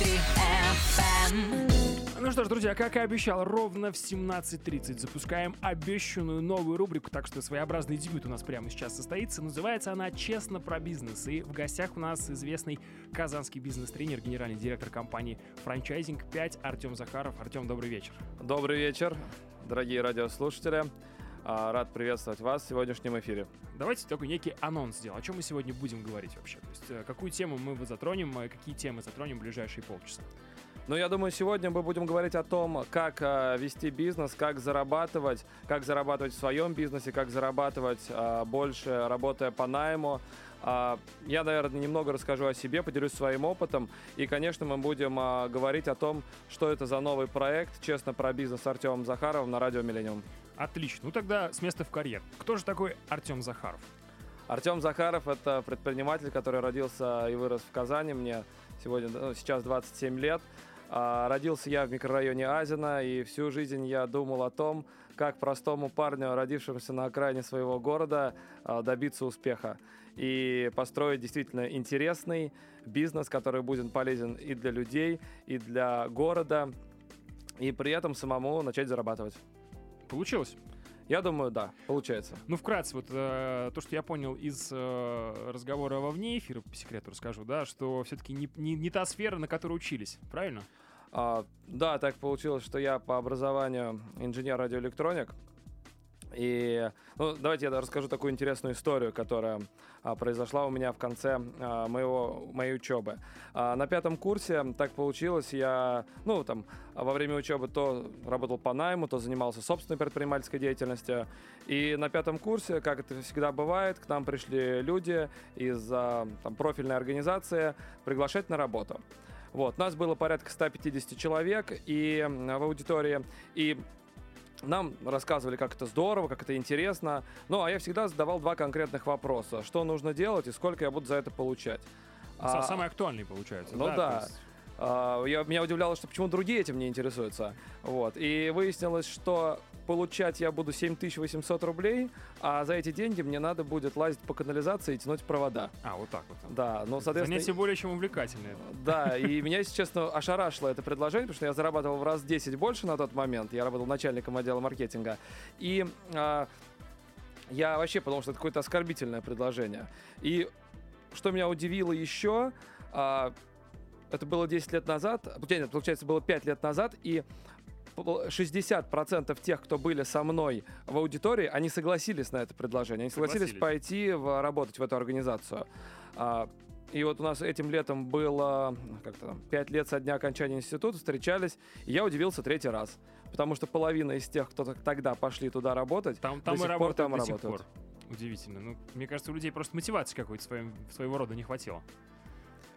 FM. Ну что ж, друзья, как и обещал, ровно в 17.30 запускаем обещанную новую рубрику, так что своеобразный дебют у нас прямо сейчас состоится. Называется она «Честно про бизнес». И в гостях у нас известный казанский бизнес-тренер, генеральный директор компании «Франчайзинг 5» Артем Захаров. Артем, добрый вечер. Добрый вечер, дорогие радиослушатели. А, рад приветствовать вас в сегодняшнем эфире. Давайте такой некий анонс сделаем. О чем мы сегодня будем говорить вообще? То есть, э, какую тему мы затронем, э, какие темы затронем в ближайшие полчаса? Ну, я думаю, сегодня мы будем говорить о том, как э, вести бизнес, как зарабатывать, как зарабатывать в своем бизнесе, как зарабатывать э, больше, работая по найму. Э, я, наверное, немного расскажу о себе, поделюсь своим опытом. И, конечно, мы будем э, говорить о том, что это за новый проект «Честно про бизнес» с Артемом Захаровым на радио «Миллениум». Отлично. Ну тогда с места в карьер. Кто же такой Артем Захаров? Артем Захаров – это предприниматель, который родился и вырос в Казани. Мне сегодня, ну, сейчас 27 лет. А, родился я в микрорайоне Азина, и всю жизнь я думал о том, как простому парню, родившемуся на окраине своего города, а, добиться успеха и построить действительно интересный бизнес, который будет полезен и для людей, и для города, и при этом самому начать зарабатывать. Получилось? Я думаю, да, получается. Ну, вкратце, вот э, то, что я понял из э, разговора во вне эфира, по секрету расскажу, да, что все-таки не, не, не та сфера, на которой учились, правильно? А, да, так получилось, что я по образованию инженер-радиоэлектроник. И ну, давайте я расскажу такую интересную историю, которая а, произошла у меня в конце а, моего, моей учебы. А, на пятом курсе так получилось, я ну, там, во время учебы то работал по найму, то занимался собственной предпринимательской деятельностью. И на пятом курсе, как это всегда бывает, к нам пришли люди из а, там, профильной организации приглашать на работу. Вот, нас было порядка 150 человек и в аудитории, и нам рассказывали, как это здорово, как это интересно. Ну, а я всегда задавал два конкретных вопроса. Что нужно делать и сколько я буду за это получать? А, Самый актуальный получается. Ну да. да. Есть... А, я, меня удивляло, что почему другие этим не интересуются. Вот. И выяснилось, что получать я буду 7800 рублей, а за эти деньги мне надо будет лазить по канализации и тянуть провода. А, вот так вот. Да, ну, соответственно... Занятие более чем увлекательное. Да, и меня, если честно, ошарашило это предложение, потому что я зарабатывал в раз 10 больше на тот момент. Я работал начальником отдела маркетинга. И а, я вообще подумал, что это какое-то оскорбительное предложение. И что меня удивило еще, а, это было 10 лет назад, получается, было 5 лет назад, и 60% тех, кто были со мной в аудитории, они согласились на это предложение. Они согласились, согласились. пойти в, работать в эту организацию. А, и вот у нас этим летом было как-то там, 5 лет со дня окончания института, встречались, и я удивился третий раз. Потому что половина из тех, кто тогда пошли туда работать, там, там до сих пор там работают. Пор. Удивительно. Ну, мне кажется, у людей просто мотивации какой-то своим, своего рода не хватило.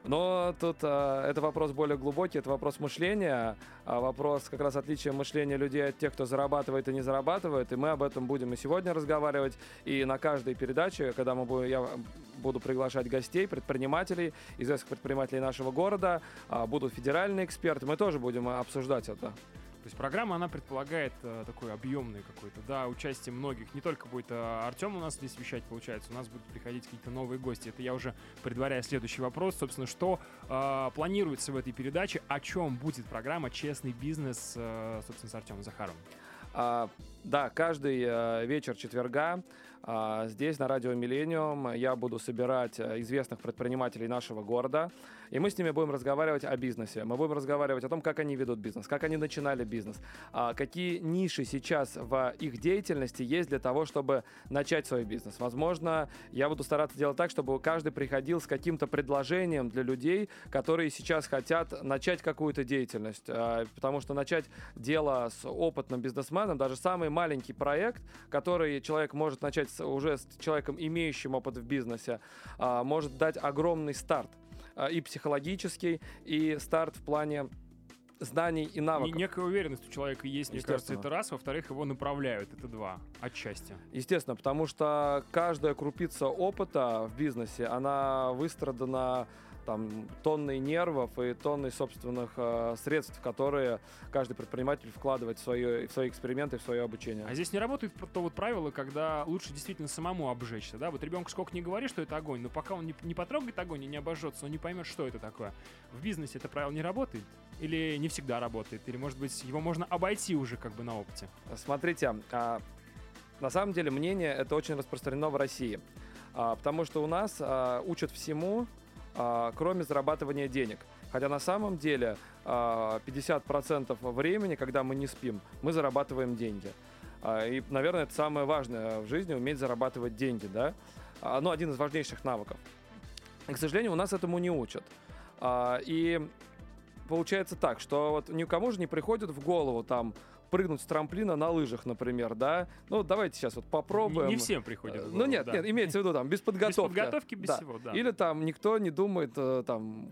Но тут а, это вопрос более глубокий, это вопрос мышления, а вопрос как раз отличия мышления людей от тех, кто зарабатывает и не зарабатывает. И мы об этом будем и сегодня разговаривать. И на каждой передаче, когда мы будем, я буду приглашать гостей, предпринимателей, известных предпринимателей нашего города, а, будут федеральные эксперты, мы тоже будем обсуждать это. То есть программа, она предполагает э, такой объемный какой-то, да, участие многих. Не только будет э, Артем у нас здесь вещать, получается, у нас будут приходить какие-то новые гости. Это я уже предваряю следующий вопрос. Собственно, что э, планируется в этой передаче, о чем будет программа «Честный бизнес», э, собственно, с Артемом Захаровым? А, да, каждый э, вечер четверга здесь, на радио Миллениум, я буду собирать э, известных предпринимателей нашего города, и мы с ними будем разговаривать о бизнесе. Мы будем разговаривать о том, как они ведут бизнес, как они начинали бизнес, а, какие ниши сейчас в их деятельности есть для того, чтобы начать свой бизнес. Возможно, я буду стараться делать так, чтобы каждый приходил с каким-то предложением для людей, которые сейчас хотят начать какую-то деятельность, потому что начать дело с опытным бизнесменом, даже самый маленький проект, который человек может начать с, уже с человеком, имеющим опыт в бизнесе, а, может дать огромный старт а, и психологический, и старт в плане знаний и навыков. И некая уверенность у человека есть, мне кажется, это раз. Во-вторых, его направляют, это два, отчасти. Естественно, потому что каждая крупица опыта в бизнесе, она выстрадана там тонны нервов и тонны собственных э, средств, которые каждый предприниматель вкладывает в, свое, в свои эксперименты, в свое обучение. А здесь не работает то вот правило, когда лучше действительно самому обжечься, да? Вот ребенку сколько не говори, что это огонь, но пока он не, не потрогает огонь и не обожжется, он не поймет, что это такое. В бизнесе это правило не работает? Или не всегда работает? Или, может быть, его можно обойти уже как бы на опыте? Смотрите, а, на самом деле мнение это очень распространено в России. А, потому что у нас а, учат всему, кроме зарабатывания денег. Хотя на самом деле 50% времени, когда мы не спим, мы зарабатываем деньги. И, наверное, это самое важное в жизни, уметь зарабатывать деньги, да? Ну, один из важнейших навыков. И, к сожалению, у нас этому не учат. И получается так, что вот никому же не приходит в голову там прыгнуть с трамплина на лыжах, например, да? Ну, давайте сейчас вот попробуем. Не, не всем приходит голову, Ну, нет, да. нет, имеется в виду там без подготовки. Без подготовки, без да. всего, да. Или там никто не думает э, там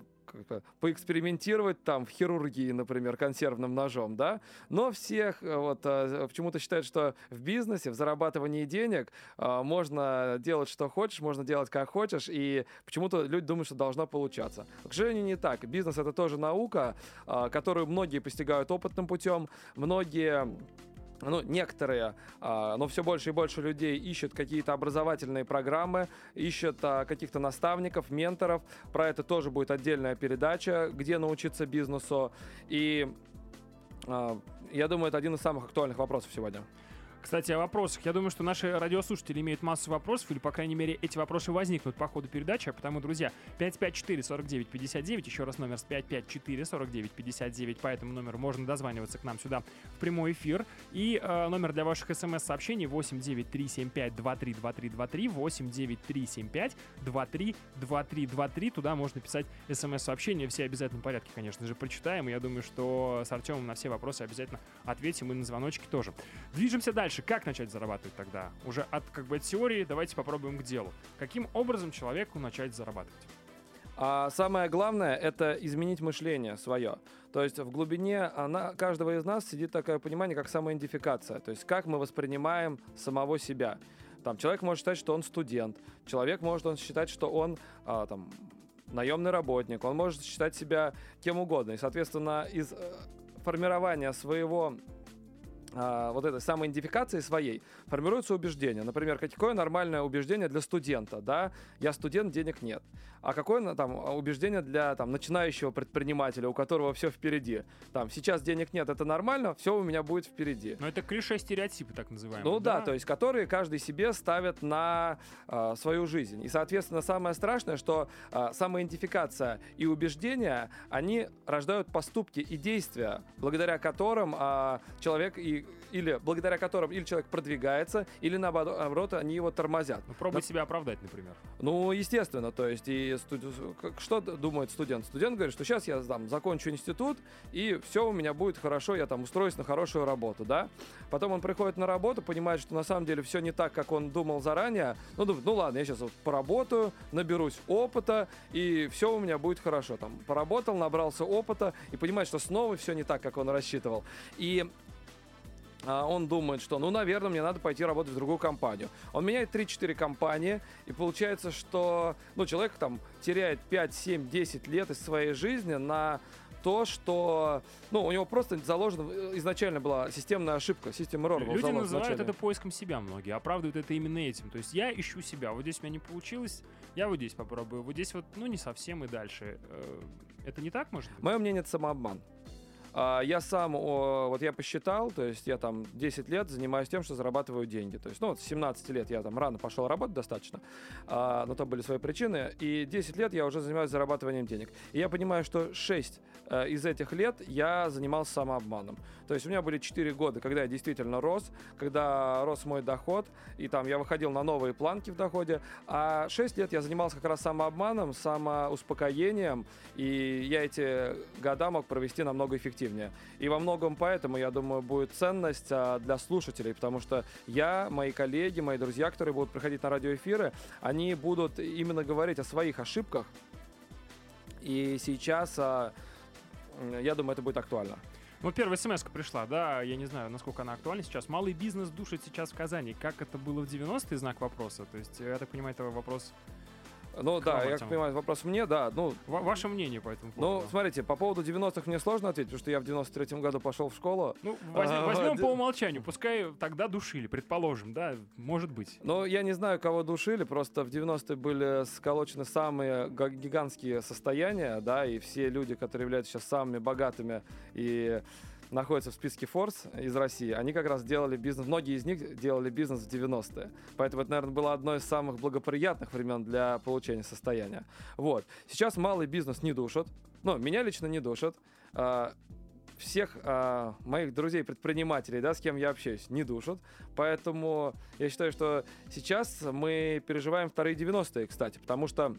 поэкспериментировать там в хирургии, например, консервным ножом, да, но всех э, вот э, почему-то считают, что в бизнесе, в зарабатывании денег можно делать что хочешь, можно делать как хочешь, и почему-то люди думают, что должно получаться. К сожалению, не так. Бизнес это тоже наука, которую многие постигают опытным путем, многие ну, некоторые, а, но все больше и больше людей ищут какие-то образовательные программы, ищут а, каких-то наставников, менторов. Про это тоже будет отдельная передача, где научиться бизнесу. И а, я думаю, это один из самых актуальных вопросов сегодня. Кстати, о вопросах. Я думаю, что наши радиослушатели имеют массу вопросов, или, по крайней мере, эти вопросы возникнут по ходу передачи. А потому, друзья, 554-49-59, еще раз номер с 554-49-59, по этому номеру можно дозваниваться к нам сюда в прямой эфир. И э, номер для ваших смс-сообщений 89375-232323, 89375-232323. Туда можно писать смс-сообщения, все в обязательном порядке, конечно же, прочитаем. И я думаю, что с Артемом на все вопросы обязательно ответим и на звоночки тоже. Движемся дальше дальше как начать зарабатывать тогда? Уже от как бы от теории давайте попробуем к делу. Каким образом человеку начать зарабатывать? А самое главное — это изменить мышление свое. То есть в глубине она, каждого из нас сидит такое понимание, как самоидентификация. То есть как мы воспринимаем самого себя. Там, человек может считать, что он студент. Человек может он считать, что он а, там, наемный работник. Он может считать себя кем угодно. И, соответственно, из э, формирования своего а, вот этой самоидентификации своей формируются убеждения. Например, какое нормальное убеждение для студента, да? Я студент, денег нет. А какое там убеждение для там начинающего предпринимателя, у которого все впереди? Там сейчас денег нет, это нормально, все у меня будет впереди. Но это клише стереотипы так называемые. Ну да, да то есть которые каждый себе ставит на э, свою жизнь. И соответственно самое страшное, что э, самоидентификация и убеждения они рождают поступки и действия, благодаря которым э, человек и или благодаря которым или человек продвигается, или наоборот они его тормозят. Ну, пробуй Но... себя оправдать, например. Ну, естественно, то есть и студ... что думает студент? Студент говорит, что сейчас я там закончу институт, и все у меня будет хорошо, я там устроюсь на хорошую работу, да? Потом он приходит на работу, понимает, что на самом деле все не так, как он думал заранее. Ну, думает, ну ладно, я сейчас вот поработаю, наберусь опыта, и все у меня будет хорошо. Там поработал, набрался опыта, и понимает, что снова все не так, как он рассчитывал. И он думает, что, ну, наверное, мне надо пойти работать в другую компанию. Он меняет 3-4 компании, и получается, что, ну, человек там теряет 5, 7, 10 лет из своей жизни на то, что, ну, у него просто заложена, изначально была системная ошибка, система error. Люди называют это поиском себя многие, оправдывают это именно этим. То есть я ищу себя, вот здесь у меня не получилось, я вот здесь попробую, вот здесь вот, ну, не совсем и дальше. Э, это не так, может быть? Мое мнение, это самообман. А, я сам, вот я посчитал, то есть я там 10 лет занимаюсь тем, что зарабатываю деньги. То есть, ну, вот с 17 лет я там рано пошел работать достаточно, а, но там были свои причины. И 10 лет я уже занимаюсь зарабатыванием денег. И я понимаю, что 6 э, из этих лет я занимался самообманом. То есть у меня были 4 года, когда я действительно рос, когда рос мой доход, и там я выходил на новые планки в доходе. А 6 лет я занимался как раз самообманом, самоуспокоением, и я эти года мог провести намного эффективнее эффективнее. И во многом поэтому, я думаю, будет ценность а, для слушателей, потому что я, мои коллеги, мои друзья, которые будут приходить на радиоэфиры, они будут именно говорить о своих ошибках. И сейчас, а, я думаю, это будет актуально. Вот первая смс пришла, да, я не знаю, насколько она актуальна сейчас. Малый бизнес душит сейчас в Казани. Как это было в 90-е, знак вопроса? То есть, я так понимаю, это вопрос Ну да, я как понимаю, вопрос мне, да. Ну, Ва- ваше мнение по этому поводу? ну, смотрите, по поводу 90-х мне сложно ответить, потому что я в 93-м году пошел в школу. Ну, А, возьмем д- по умолчанию. Пускай тогда душили, предположим, да, может быть. Но я не знаю, кого душили, просто в 90-е были сколочены самые га- гигантские состояния, да, и все люди, которые являются сейчас самыми богатыми и находятся в списке Forbes из России, они как раз делали бизнес, многие из них делали бизнес в 90-е. Поэтому это, наверное, было одно из самых благоприятных времен для получения состояния. Вот. Сейчас малый бизнес не душат. Ну, меня лично не душат. А, всех а, моих друзей-предпринимателей, да, с кем я общаюсь, не душат. Поэтому я считаю, что сейчас мы переживаем вторые 90-е, кстати, потому что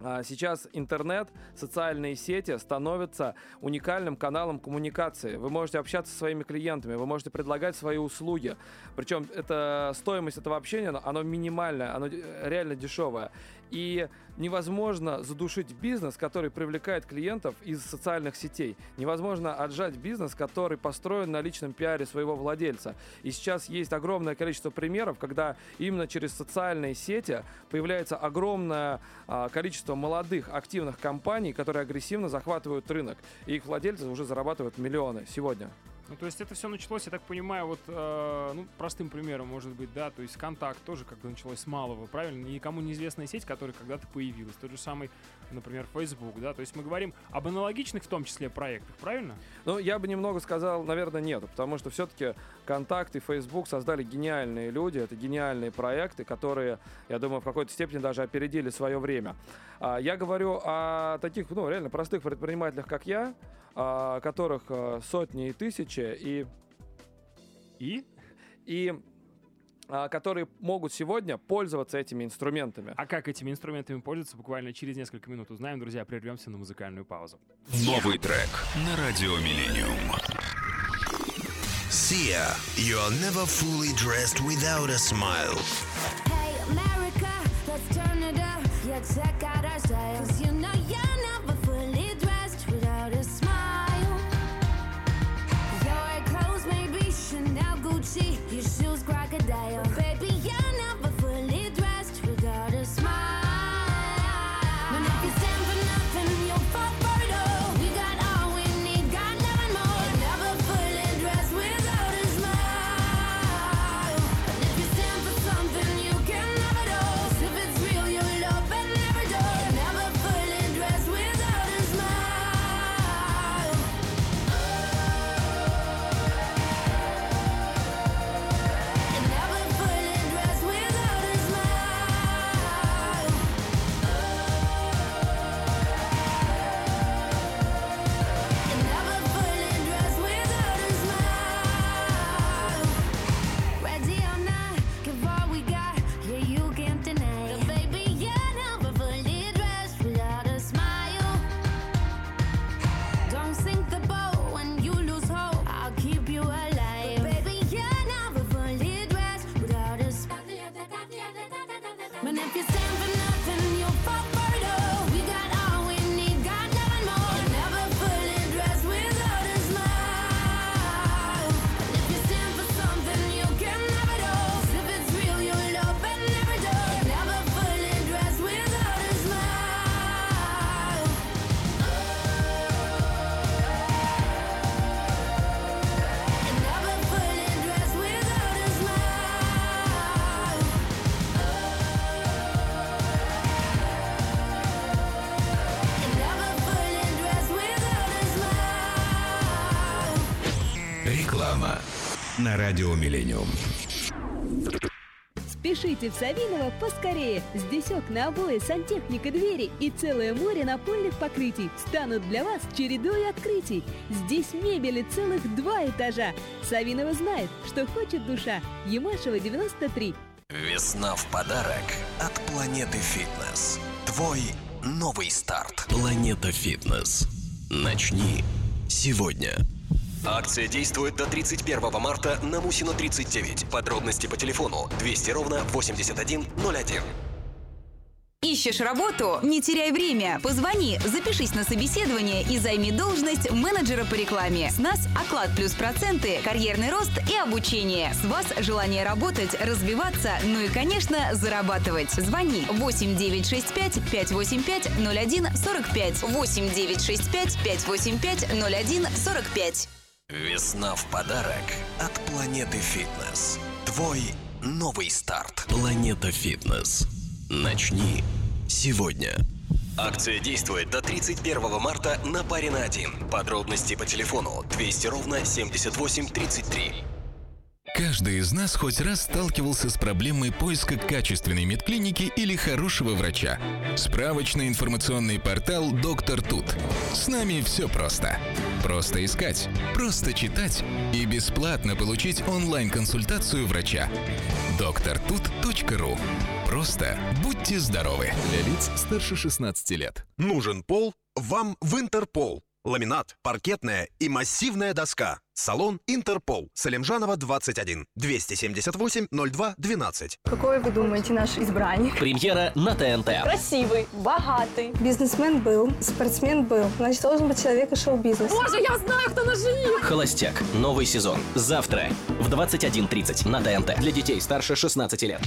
Сейчас интернет, социальные сети становятся уникальным каналом коммуникации. Вы можете общаться со своими клиентами, вы можете предлагать свои услуги. Причем это стоимость этого общения, оно- минимальное, оно э, реально дешевое. И невозможно задушить бизнес, который привлекает клиентов из социальных сетей. Невозможно отжать бизнес, который построен на личном пиаре своего владельца. И сейчас есть огромное количество примеров, когда именно через социальные сети появляется огромное а, количество молодых активных компаний, которые агрессивно захватывают рынок. И их владельцы уже зарабатывают миллионы сегодня. Ну, то есть это все началось, я так понимаю, вот, э, ну, простым примером, может быть, да, то есть контакт тоже как-то началось с малого, правильно? Никому неизвестная сеть, которая когда-то появилась. Тот же самый, например, Facebook, да, то есть мы говорим об аналогичных в том числе проектах, правильно? Ну, я бы немного сказал, наверное, нет, потому что все-таки Контакт и Facebook создали гениальные люди, это гениальные проекты, которые, я думаю, в какой-то степени даже опередили свое время. А, Я говорю о таких, ну, реально простых предпринимателях, как я, а, которых а, сотни и тысячи, и, И? и а, которые могут сегодня пользоваться этими инструментами. А как этими инструментами пользоваться, буквально через несколько минут узнаем, друзья, прервемся на музыкальную паузу. Новый трек на Радио Миллениум. Sia, you're never fully dressed without a smile. Hey America, let's turn it up. Yeah, check out our you know you're never fully dressed without a smile. Your clothes may be Chanel, Gucci, Радио Миллениум. Спешите в Савиново поскорее! Здесь окна, обои, сантехника, двери и целое море напольных покрытий станут для вас чередой открытий. Здесь мебели целых два этажа. Савинова знает, что хочет душа. Ямашева 93. Весна в подарок от Планеты Фитнес. Твой новый старт. Планета Фитнес. Начни сегодня. Акция действует до 31 марта на Мусина 39. Подробности по телефону 200 ровно 8101. Ищешь работу? Не теряй время. Позвони, запишись на собеседование и займи должность менеджера по рекламе. С нас оклад плюс проценты, карьерный рост и обучение. С вас желание работать, развиваться, ну и, конечно, зарабатывать. Звони 8 965 585 01 45 8 965 585 01 45. Весна в подарок от Планеты Фитнес. Твой новый старт. Планета Фитнес. Начни сегодня. Акция действует до 31 марта на паре на один. Подробности по телефону 200 ровно 78 33. Каждый из нас хоть раз сталкивался с проблемой поиска качественной медклиники или хорошего врача. Справочный информационный портал «Доктор Тут». С нами все просто. Просто искать, просто читать и бесплатно получить онлайн-консультацию врача. доктортут.ру. Просто будьте здоровы. Для лиц старше 16 лет. Нужен пол? Вам в Интерпол. Ламинат, паркетная и массивная доска. Салон Интерпол. Салимжанова, 21. 278 02 12. Какой вы думаете наш избранник? Премьера на ТНТ. Красивый, богатый. Бизнесмен был, спортсмен был. Значит, должен быть человек из шоу-бизнеса. Боже, я знаю, кто наш жених! Холостяк. Новый сезон. Завтра в 21.30 на ТНТ. Для детей старше 16 лет.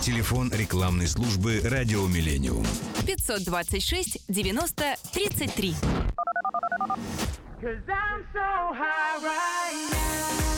Телефон рекламной службы «Радио Миллениум». 526 90 33. Cause I'm so high right now.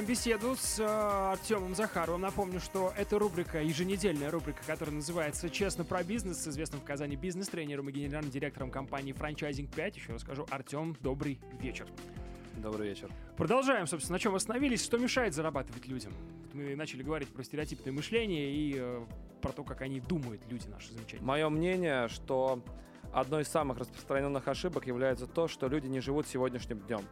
Продолжаем беседу с э, Артемом Захаровым. Напомню, что это рубрика, еженедельная рубрика, которая называется «Честно про бизнес» с известным в Казани бизнес-тренером и генеральным директором компании «Франчайзинг 5». Еще раз скажу, Артем, добрый вечер. Добрый вечер. Продолжаем, собственно, на чем остановились. Что мешает зарабатывать людям? Вот Мы начали говорить про стереотипное мышление и э, про то, как они думают, люди наши замечательные. Мое мнение, что одной из самых распространенных ошибок является то, что люди не живут сегодняшним днем.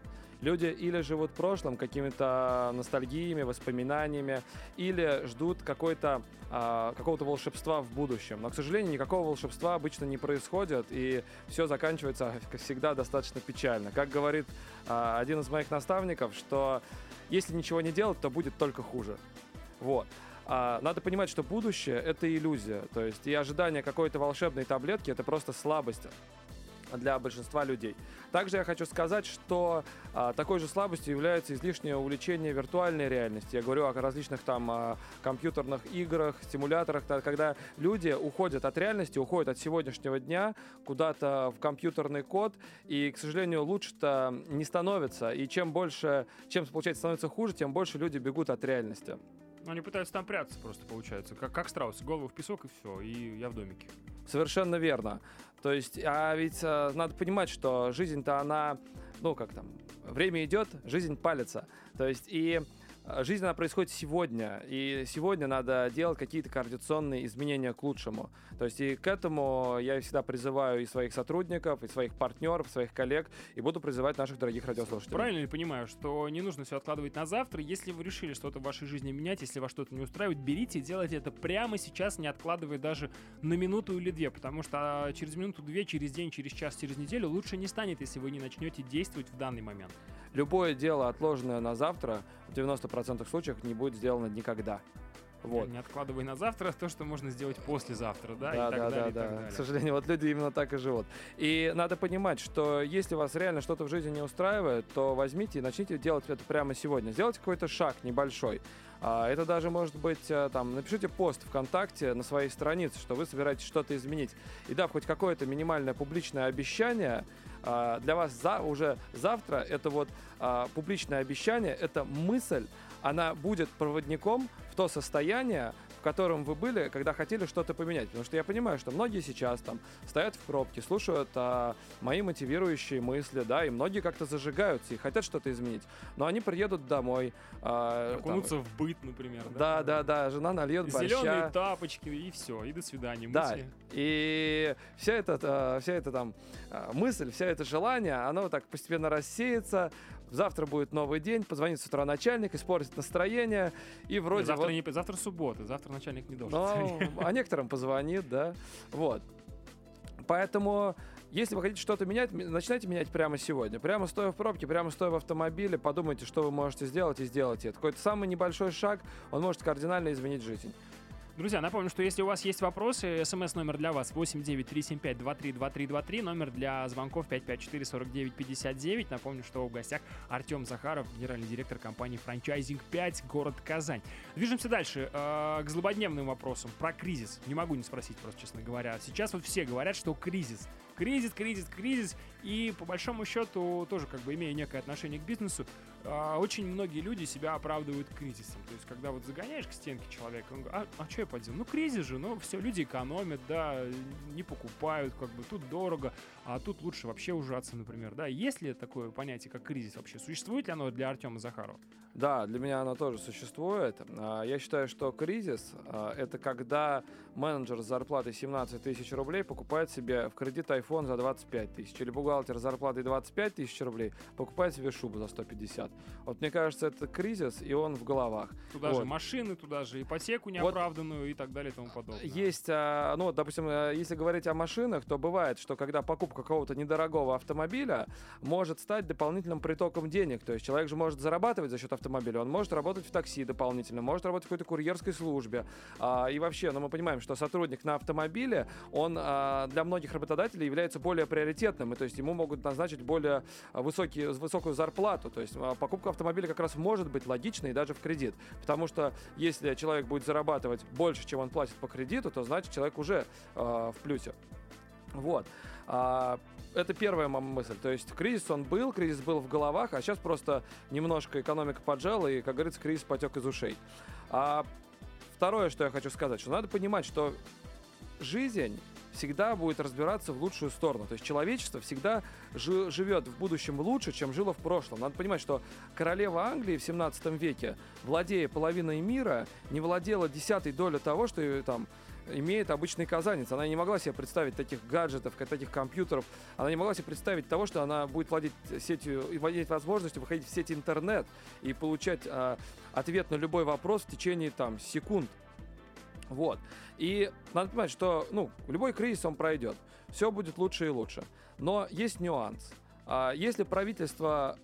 Люди или живут прошлым, какими-то ностальгиями, воспоминаниями, или ждут какой-то, а, какого-то волшебства в будущем. Но, к сожалению, никакого волшебства обычно не происходит, и все заканчивается, как всегда, достаточно печально. Как говорит а, один из моих наставников, что если ничего не делать, то будет только хуже. Вот. А, надо понимать, что будущее — это иллюзия. То есть и ожидание какой-то волшебной таблетки — это просто слабость для большинства людей. Также я хочу сказать, что а, такой же слабостью является излишнее увлечение виртуальной реальности. Я говорю о различных там а, компьютерных играх, стимуляторах, та- когда люди уходят от реальности, уходят от сегодняшнего дня куда-то в компьютерный код, и, к сожалению, лучше-то не становится. И чем больше, чем, получается, становится хуже, тем больше люди бегут от реальности. Они пытаются там прятаться просто, получается. Как, как страус, голову в песок и все, и я в домике. Совершенно верно. То есть, а ведь э, надо понимать, что жизнь-то она, ну как там, время идет, жизнь палится. То есть и жизнь она происходит сегодня, и сегодня надо делать какие-то координационные изменения к лучшему. То есть и к этому я всегда призываю и своих сотрудников, и своих партнеров, своих коллег, и буду призывать наших дорогих радиослушателей. Правильно ли понимаю, что не нужно все откладывать на завтра? Если вы решили что-то в вашей жизни менять, если вас что-то не устраивает, берите и делайте это прямо сейчас, не откладывая даже на минуту или две, потому что а, через минуту-две, через день, через час, через неделю лучше не станет, если вы не начнете действовать в данный момент. Любое дело, отложенное на завтра, в 90% случаев не будет сделано никогда. Вот. Не откладывай на завтра то, что можно сделать послезавтра, да, Да, и так да, далее, да, и так да. далее. К сожалению, вот люди именно так и живут. И надо понимать, что если вас реально что-то в жизни не устраивает, то возьмите и начните делать это прямо сегодня. Сделайте какой-то шаг небольшой. А, Это даже может быть, э, там, напишите пост ВКонтакте на своей странице, что вы собираетесь что-то изменить. И дав хоть какое-то минимальное публичное обещание, а, для вас за, уже завтра это вот а, публичное обещание, это мысль, она будет проводником в то состояние, в котором вы были, когда хотели что-то поменять. Потому что я понимаю, что многие сейчас там стоят в пробке, слушают а, мои мотивирующие мысли, да, и многие как-то зажигаются и хотят что-то изменить. Но они приедут домой. а, там, Окунуться в быт, например. да, да, да, жена нальет Зеленые борща. тапочки, и все, и до свидания. Да, мысли. и вся эта, э, вся эта там э, мысль, вся это желание, оно вот так постепенно рассеется. Завтра будет новый день, позвонит с утра начальник, испортит настроение, и вроде завтра, вот- не, завтра суббота, завтра начальник не должен. ну, а некоторым позвонит, да. Вот. Поэтому, если вы хотите что-то менять, начинайте менять прямо сегодня. Прямо стоя в пробке, прямо стоя в автомобиле, подумайте, что вы можете сделать, и сделайте это. Какой-то самый небольшой шаг, он может кардинально изменить жизнь. Друзья, напомню, что если у вас есть вопросы, смс-номер для вас 89375-232323, номер для звонков 554-4959. Напомню, что в гостях Артем Захаров, генеральный директор компании «Франчайзинг 5», город Казань. Движемся дальше э, к злободневным вопросам про кризис. Не могу не спросить, просто честно говоря. Сейчас вот все говорят, что кризис. Кризис, кризис, кризис. И по большому счету, тоже как бы имея некое отношение к бизнесу, очень многие люди себя оправдывают кризисом. То есть, когда вот загоняешь к стенке человека, он говорит, а, что я поделал? Ну, кризис же, ну, все, люди экономят, да, не покупают, как бы тут дорого, а тут лучше вообще ужаться, например, да. Есть ли такое понятие, как кризис вообще? Существует ли оно для Артема Захарова? Да, для меня оно тоже существует. А, Я считаю, что кризис а, — это когда менеджер с зарплатой 17 тысяч рублей покупает себе в кредит iPhone за 25 тысяч, или бухгалтер с зарплатой 25 тысяч рублей покупает себе шубу за 150. Вот мне кажется, это кризис, и он в головах. Туда Вот. же машины, туда же ипотеку неоправданную и так далее и тому подобное. Есть, а, ну, вот, допустим, э, если говорить о машинах, то бывает, что когда покупка какого-то недорогого автомобиля может стать дополнительным притоком денег. То есть человек же может зарабатывать за счет автомобиля, он может работать в такси дополнительно, может работать в какой-то курьерской службе. А, и вообще, ну, мы понимаем, что сотрудник на автомобиле, он а, для многих работодателей является более приоритетным, и то есть ему могут назначить более высокие, высокую зарплату. То есть а, покупка автомобиля как раз может быть логичной даже в кредит. Потому что если человек будет зарабатывать больше, чем он платит по кредиту, то значит человек уже а, в плюсе. Вот. А, это первая моя мысль. То есть кризис он был, кризис был в головах, а сейчас просто немножко экономика поджала, и, как говорится, кризис потек из ушей. А второе, что я хочу сказать, что надо понимать, что жизнь всегда будет разбираться в лучшую сторону. То есть человечество всегда жи- живет в будущем лучше, чем жило в прошлом. Надо понимать, что королева Англии в 17 веке, владея половиной мира, не владела десятой долей того, что там имеет обычный казанец. Она не могла себе представить таких гаджетов, таких компьютеров. Она не могла себе представить того, что она будет владеть сетью владеть возможностью выходить в сеть интернет и получать а, ответ на любой вопрос в течение там секунд. Вот. И надо понимать, что ну, любой кризис он пройдет. Все будет лучше и лучше. Но есть нюанс. А, Если правительство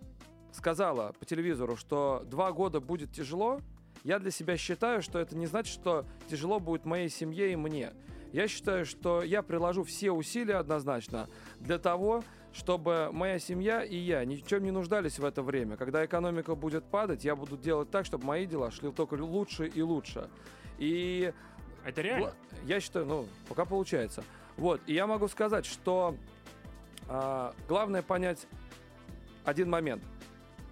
сказало по телевизору, что два года будет тяжело, я для себя считаю, что это не значит, что тяжело будет моей семье и мне. Я считаю, что я приложу все усилия однозначно для того, чтобы моя семья и я ни в чем не нуждались в это время. Когда экономика будет падать, я буду делать так, чтобы мои дела шли только лучше и лучше. И Это реально? Я считаю, ну, пока получается. Вот, и я могу сказать, что а, главное понять один момент.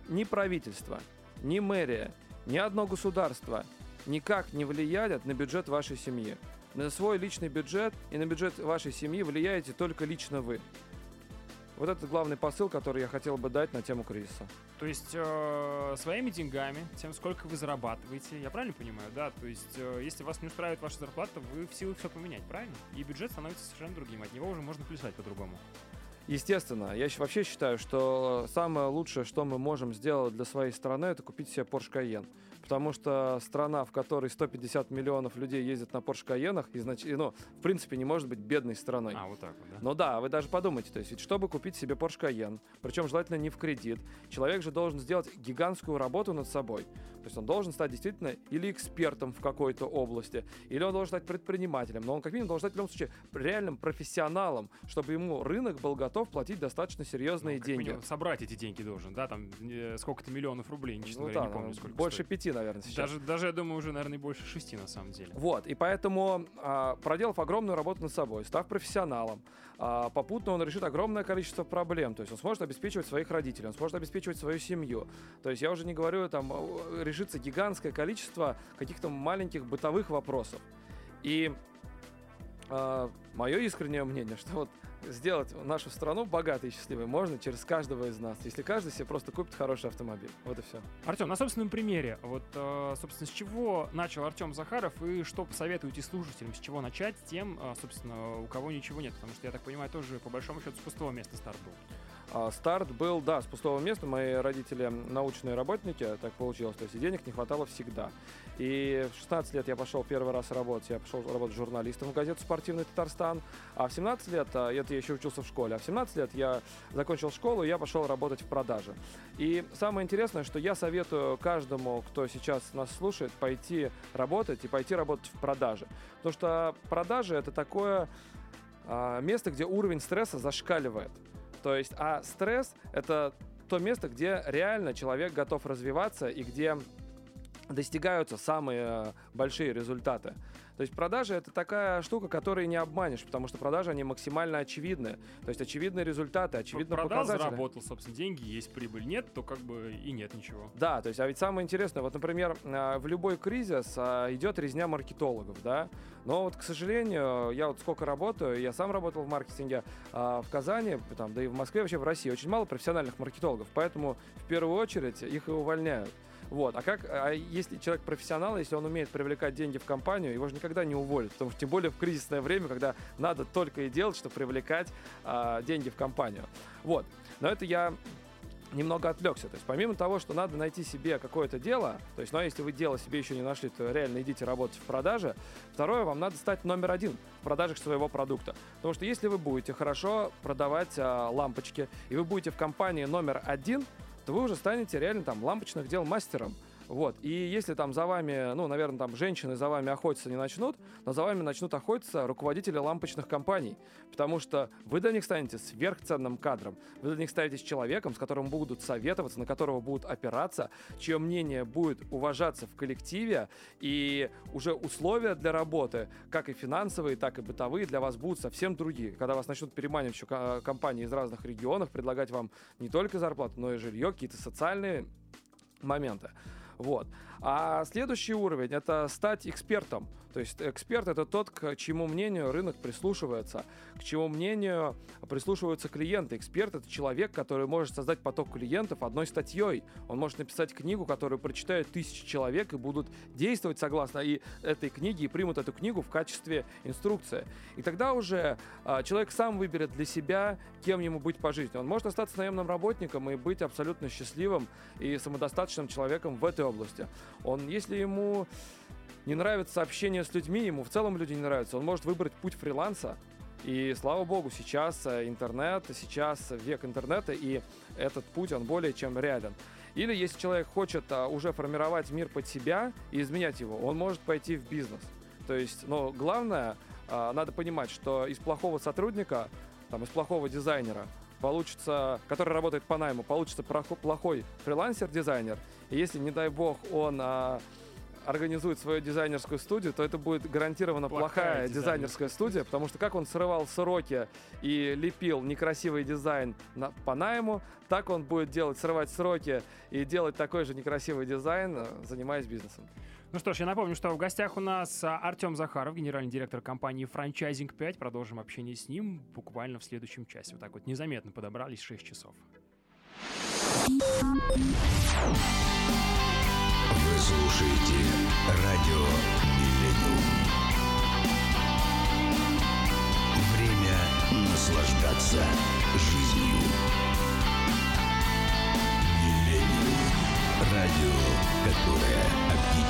Ни правительство, ни мэрия, ни одно государство никак не влияет на бюджет вашей семьи. На свой личный бюджет и на бюджет вашей семьи влияете только лично вы. Вот это главный посыл, который я хотел бы дать на тему кризиса. То есть э, своими деньгами, тем, сколько вы зарабатываете, я правильно понимаю, да? То есть, э, если вас не устраивает ваша зарплата, вы в силах все поменять, правильно? И бюджет становится совершенно другим, от него уже можно плясать по-другому. Естественно, я вообще считаю, что самое лучшее, что мы можем сделать для своей страны, это купить себе Porsche Cayenne. Потому что страна, в которой 150 миллионов людей ездят на Porsche Cayenne, изнач... ну, в принципе, не может быть бедной страной. А, вот так вот, да? Но да, вы даже подумайте, то есть, ведь чтобы купить себе Porsche Cayenne, причем желательно не в кредит, человек же должен сделать гигантскую работу над собой. То есть он должен стать действительно или экспертом в какой-то области, или он должен стать предпринимателем, но он как минимум должен стать в любом случае реальным профессионалом, чтобы ему рынок был готов платить достаточно серьезные Ну, деньги. минимум, собрать эти деньги должен, да, там э, сколько-то миллионов рублей, честно Ну говоря, да, не помню, сколько больше стоит. пяти, наверное, сейчас. Даже, даже, я думаю, уже, наверное, больше шести на самом деле. Вот, и поэтому, а, проделав огромную работу над собой, став профессионалом, а, попутно он решит огромное количество проблем. То есть он сможет обеспечивать своих родителей, он сможет обеспечивать свою семью. То есть я уже не говорю, там решится гигантское количество каких-то маленьких бытовых вопросов. И мое искреннее мнение, что вот сделать нашу страну богатой и счастливой можно через каждого из нас, если каждый себе просто купит хороший автомобиль. Вот и все. Артем, на собственном примере, вот, э, собственно, с чего начал Артем Захаров и что посоветуете слушателям, с чего начать тем, э, собственно, у кого ничего нет? Потому что, я так понимаю, тоже, по большому счету, с пустого места старт был. А, Старт был, да, с пустого места. Мои родители научные работники, так получилось. То есть денег не хватало всегда. И в 16 лет я пошел первый раз работать. Я пошел работать журналистом в газету «Спортивный Татарстан». А в 17 лет, а, это я еще учился в школе, а в 17 лет я закончил школу, и я пошел работать в продаже. И самое интересное, что я советую каждому, кто сейчас нас слушает, пойти работать и пойти работать в продаже. Потому что продажи — это такое а, место, где уровень стресса зашкаливает. То есть, а стресс — это то место, где реально человек готов развиваться и где достигаются самые э, большие результаты. То есть продажи это такая штука, которую не обманешь, потому что продажи они максимально очевидны. То есть очевидные результаты, очевидно Продал, показатели. заработал, собственно, деньги, есть прибыль. Нет, то как бы и нет ничего. Да, то есть, а ведь самое интересное, вот, например, э, в любой кризис а, идет резня маркетологов, да, но вот, к сожалению, я вот сколько работаю, я сам работал в маркетинге а, в Казани, там, да и в Москве, вообще в России, очень мало профессиональных маркетологов, поэтому в первую очередь их и увольняют. Вот. А как, а если человек профессионал, если он умеет привлекать деньги в компанию, его же никогда не уволят. Потому что тем более в кризисное время, когда надо только и делать, что привлекать а, деньги в компанию. Вот. Но это я немного отвлекся. То есть помимо того, что надо найти себе какое-то дело, то есть, ну а если вы дело себе еще не нашли, то реально идите работать в продаже. Второе, вам надо стать номер один в продажах своего продукта. Потому что если вы будете хорошо продавать а, лампочки, и вы будете в компании номер один, то вы уже станете реально там лампочных дел мастером. Вот. И если там за вами, ну, наверное, там женщины за вами охотиться не начнут, но за вами начнут охотиться руководители лампочных компаний. Потому что вы для них станете сверхценным кадром. Вы для них станете человеком, с которым будут советоваться, на которого будут опираться, чье мнение будет уважаться в коллективе. И уже условия для работы, как и финансовые, так и бытовые, для вас будут совсем другие. Когда вас начнут переманивать еще ко- компании из разных регионов, предлагать вам не только зарплату, но и жилье, какие-то социальные моменты. Вот. А следующий уровень это стать экспертом. То есть эксперт это тот, к чьему мнению рынок прислушивается, к чьему мнению прислушиваются клиенты. Эксперт это человек, который может создать поток клиентов одной статьей. Он может написать книгу, которую прочитают тысячи человек и будут действовать согласно и этой книге и примут эту книгу в качестве инструкции. И тогда уже а, человек сам выберет для себя, кем ему быть по жизни. Он может остаться наемным работником и быть абсолютно счастливым и самодостаточным человеком в этой области. Он, если ему не нравится общение с людьми, ему в целом люди не нравятся, он может выбрать путь фриланса И слава богу, сейчас э, интернет, сейчас век интернета, и этот путь, он более чем реален. Или если человек хочет а, уже формировать мир под себя и изменять его, он может пойти в бизнес. То есть, но главное, а, надо понимать, что из плохого сотрудника, там, из плохого дизайнера получится, который работает по найму, получится плохой фрилансер-дизайнер. И если, не дай бог, он а, организует свою дизайнерскую студию, то это будет гарантированно Плохая плохая, дизайнерская студия, потому что как он срывал сроки и лепил некрасивый дизайн на, по найму, так он будет делать, срывать сроки и делать такой же некрасивый дизайн, э, занимаясь бизнесом. Ну что ж, я напомню, что в гостях у нас а, Артем Захаров, генеральный директор компании Franchising 5. Продолжим общение с ним буквально в следующем часе. Вот так вот незаметно подобрались 6 часов. Вы слушаете радио «Миллениум». Время наслаждаться жизнью. «Миллениум» – радио, которое объединяет